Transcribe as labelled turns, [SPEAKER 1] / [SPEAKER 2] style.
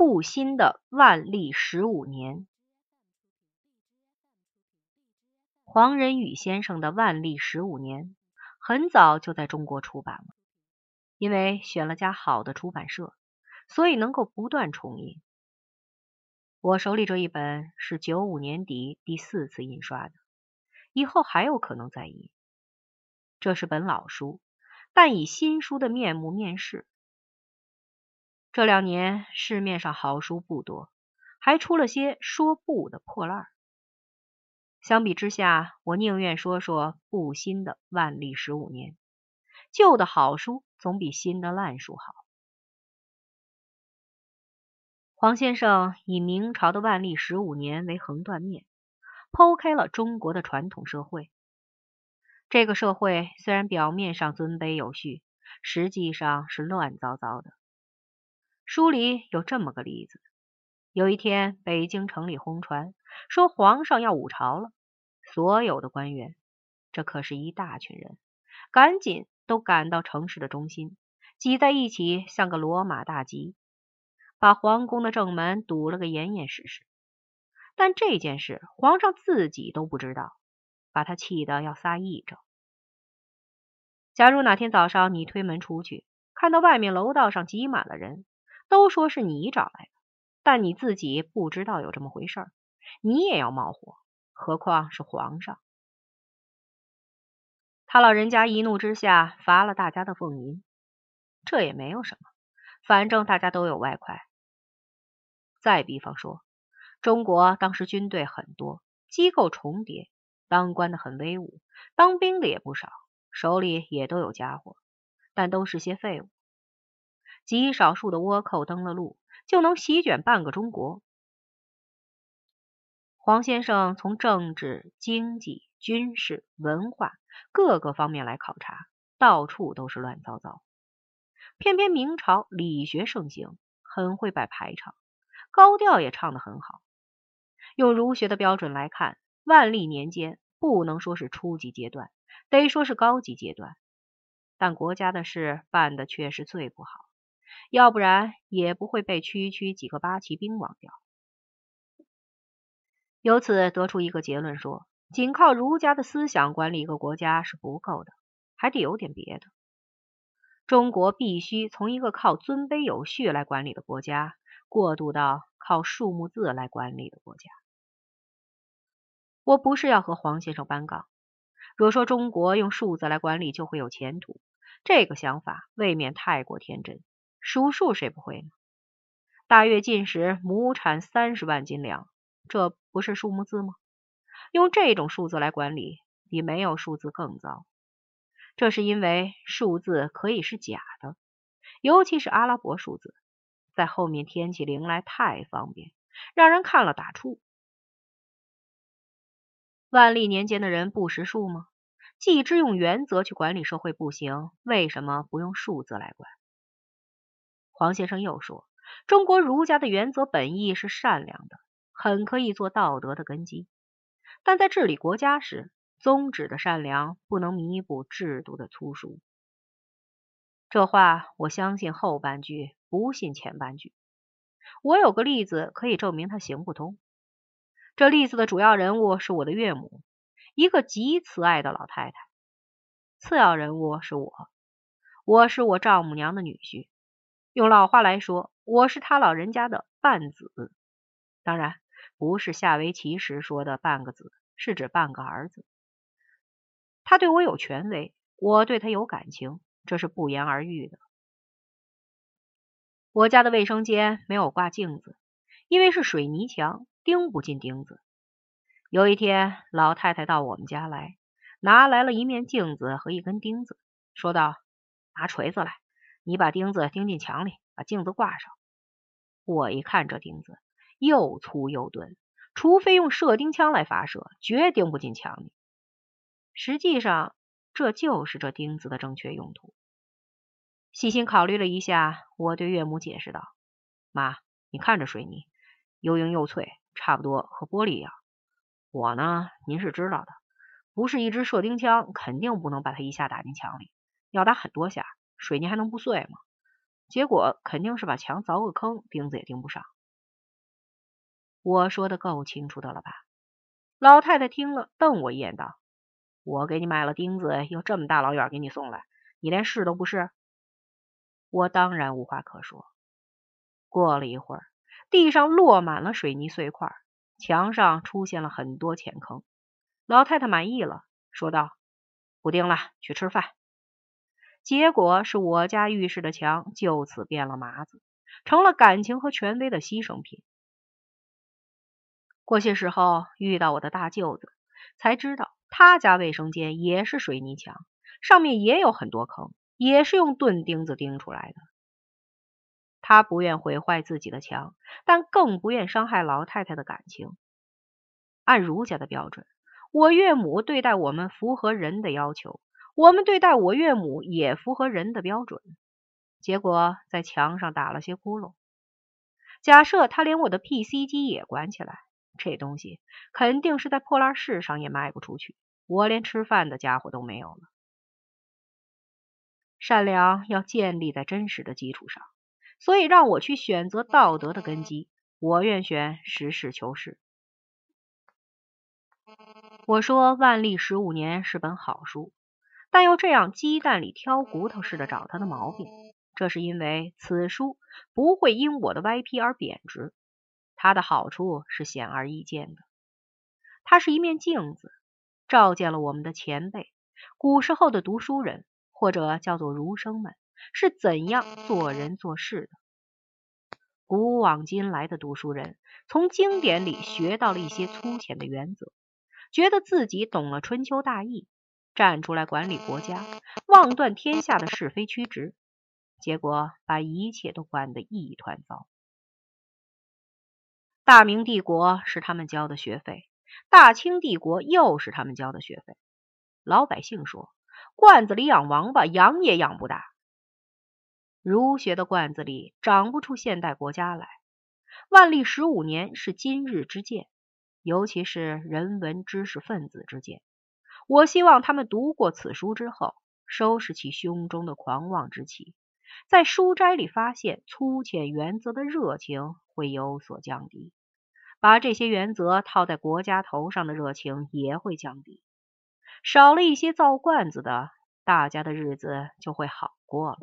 [SPEAKER 1] 布新的万历十五年。黄仁宇先生的万历十五年很早就在中国出版了，因为选了家好的出版社，所以能够不断重印。我手里这一本是九五年底第四次印刷的，以后还有可能再印。这是本老书，但以新书的面目面世。这两年市面上好书不多，还出了些说不的破烂。相比之下，我宁愿说说不新的万历十五年，旧的好书总比新的烂书好。黄先生以明朝的万历十五年为横断面，剖开了中国的传统社会。这个社会虽然表面上尊卑有序，实际上是乱糟糟的。书里有这么个例子。有一天，北京城里轰传说皇上要五朝了，所有的官员，这可是一大群人，赶紧都赶到城市的中心，挤在一起，像个罗马大集，把皇宫的正门堵了个严严实实。但这件事皇上自己都不知道，把他气得要撒癔症。假如哪天早上你推门出去，看到外面楼道上挤满了人，都说是你找来的。但你自己不知道有这么回事儿，你也要冒火，何况是皇上？他老人家一怒之下罚了大家的俸银，这也没有什么，反正大家都有外快。再比方说，中国当时军队很多，机构重叠，当官的很威武，当兵的也不少，手里也都有家伙，但都是些废物。极少数的倭寇登了陆。就能席卷半个中国。黄先生从政治、经济、军事、文化各个方面来考察，到处都是乱糟糟。偏偏明朝理学盛行，很会摆排场，高调也唱得很好。用儒学的标准来看，万历年间不能说是初级阶段，得说是高级阶段。但国家的事办的却是最不好。要不然也不会被区区几个八旗兵忘掉。由此得出一个结论：说，仅靠儒家的思想管理一个国家是不够的，还得有点别的。中国必须从一个靠尊卑有序来管理的国家，过渡到靠数目字来管理的国家。我不是要和黄先生搬杠。若说中国用数字来管理就会有前途，这个想法未免太过天真。数数谁不会呢？大跃进时亩产三十万斤粮，这不是数目字吗？用这种数字来管理，比没有数字更糟。这是因为数字可以是假的，尤其是阿拉伯数字，在后面添起零来太方便，让人看了打怵。万历年间的人不识数吗？既知用原则去管理社会不行，为什么不用数字来管？黄先生又说：“中国儒家的原则本意是善良的，很可以做道德的根基。但在治理国家时，宗旨的善良不能弥补制度的粗疏。”这话我相信后半句，不信前半句。我有个例子可以证明他行不通。这例子的主要人物是我的岳母，一个极慈爱的老太太。次要人物是我，我是我丈母娘的女婿。用老话来说，我是他老人家的半子，当然不是下围棋时说的半个子，是指半个儿子。他对我有权威，我对他有感情，这是不言而喻的。我家的卫生间没有挂镜子，因为是水泥墙，钉不进钉子。有一天，老太太到我们家来，拿来了一面镜子和一根钉子，说道：“拿锤子来。”你把钉子钉进墙里，把镜子挂上。我一看这钉子又粗又钝，除非用射钉枪来发射，绝钉不进墙里。实际上，这就是这钉子的正确用途。细心考虑了一下，我对岳母解释道：“妈，你看这水泥又硬又脆，差不多和玻璃一样。我呢，您是知道的，不是一支射钉枪，肯定不能把它一下打进墙里，要打很多下。”水泥还能不碎吗？结果肯定是把墙凿个坑，钉子也钉不上。我说的够清楚的了吧？老太太听了，瞪我一眼，道：“我给你买了钉子，又这么大老远给你送来，你连试都不试？”我当然无话可说。过了一会儿，地上落满了水泥碎块，墙上出现了很多浅坑。老太太满意了，说道：“不钉了，去吃饭。”结果是我家浴室的墙就此变了麻子，成了感情和权威的牺牲品。过些时候遇到我的大舅子，才知道他家卫生间也是水泥墙，上面也有很多坑，也是用钝钉子钉出来的。他不愿毁坏自己的墙，但更不愿伤害老太太的感情。按儒家的标准，我岳母对待我们符合人的要求，我们对待我岳母也符合人的标准。结果在墙上打了些窟窿。假设他连我的 PC 机也关起来。这东西肯定是在破烂市上也卖不出去，我连吃饭的家伙都没有了。善良要建立在真实的基础上，所以让我去选择道德的根基，我愿选实事求是。我说《万历十五年》是本好书，但又这样鸡蛋里挑骨头似的找他的毛病，这是因为此书不会因我的歪批而贬值。它的好处是显而易见的，它是一面镜子，照见了我们的前辈，古时候的读书人或者叫做儒生们是怎样做人做事的。古往今来的读书人从经典里学到了一些粗浅的原则，觉得自己懂了春秋大义，站出来管理国家，妄断天下的是非曲直，结果把一切都管得一团糟。大明帝国是他们交的学费，大清帝国又是他们交的学费。老百姓说：“罐子里养王八，养也养不大。”儒学的罐子里长不出现代国家来。万历十五年是今日之见，尤其是人文知识分子之见。我希望他们读过此书之后，收拾起胸中的狂妄之气，在书斋里发现粗浅原则的热情会有所降低。把这些原则套在国家头上的热情也会降低，少了一些造罐子的，大家的日子就会好过了。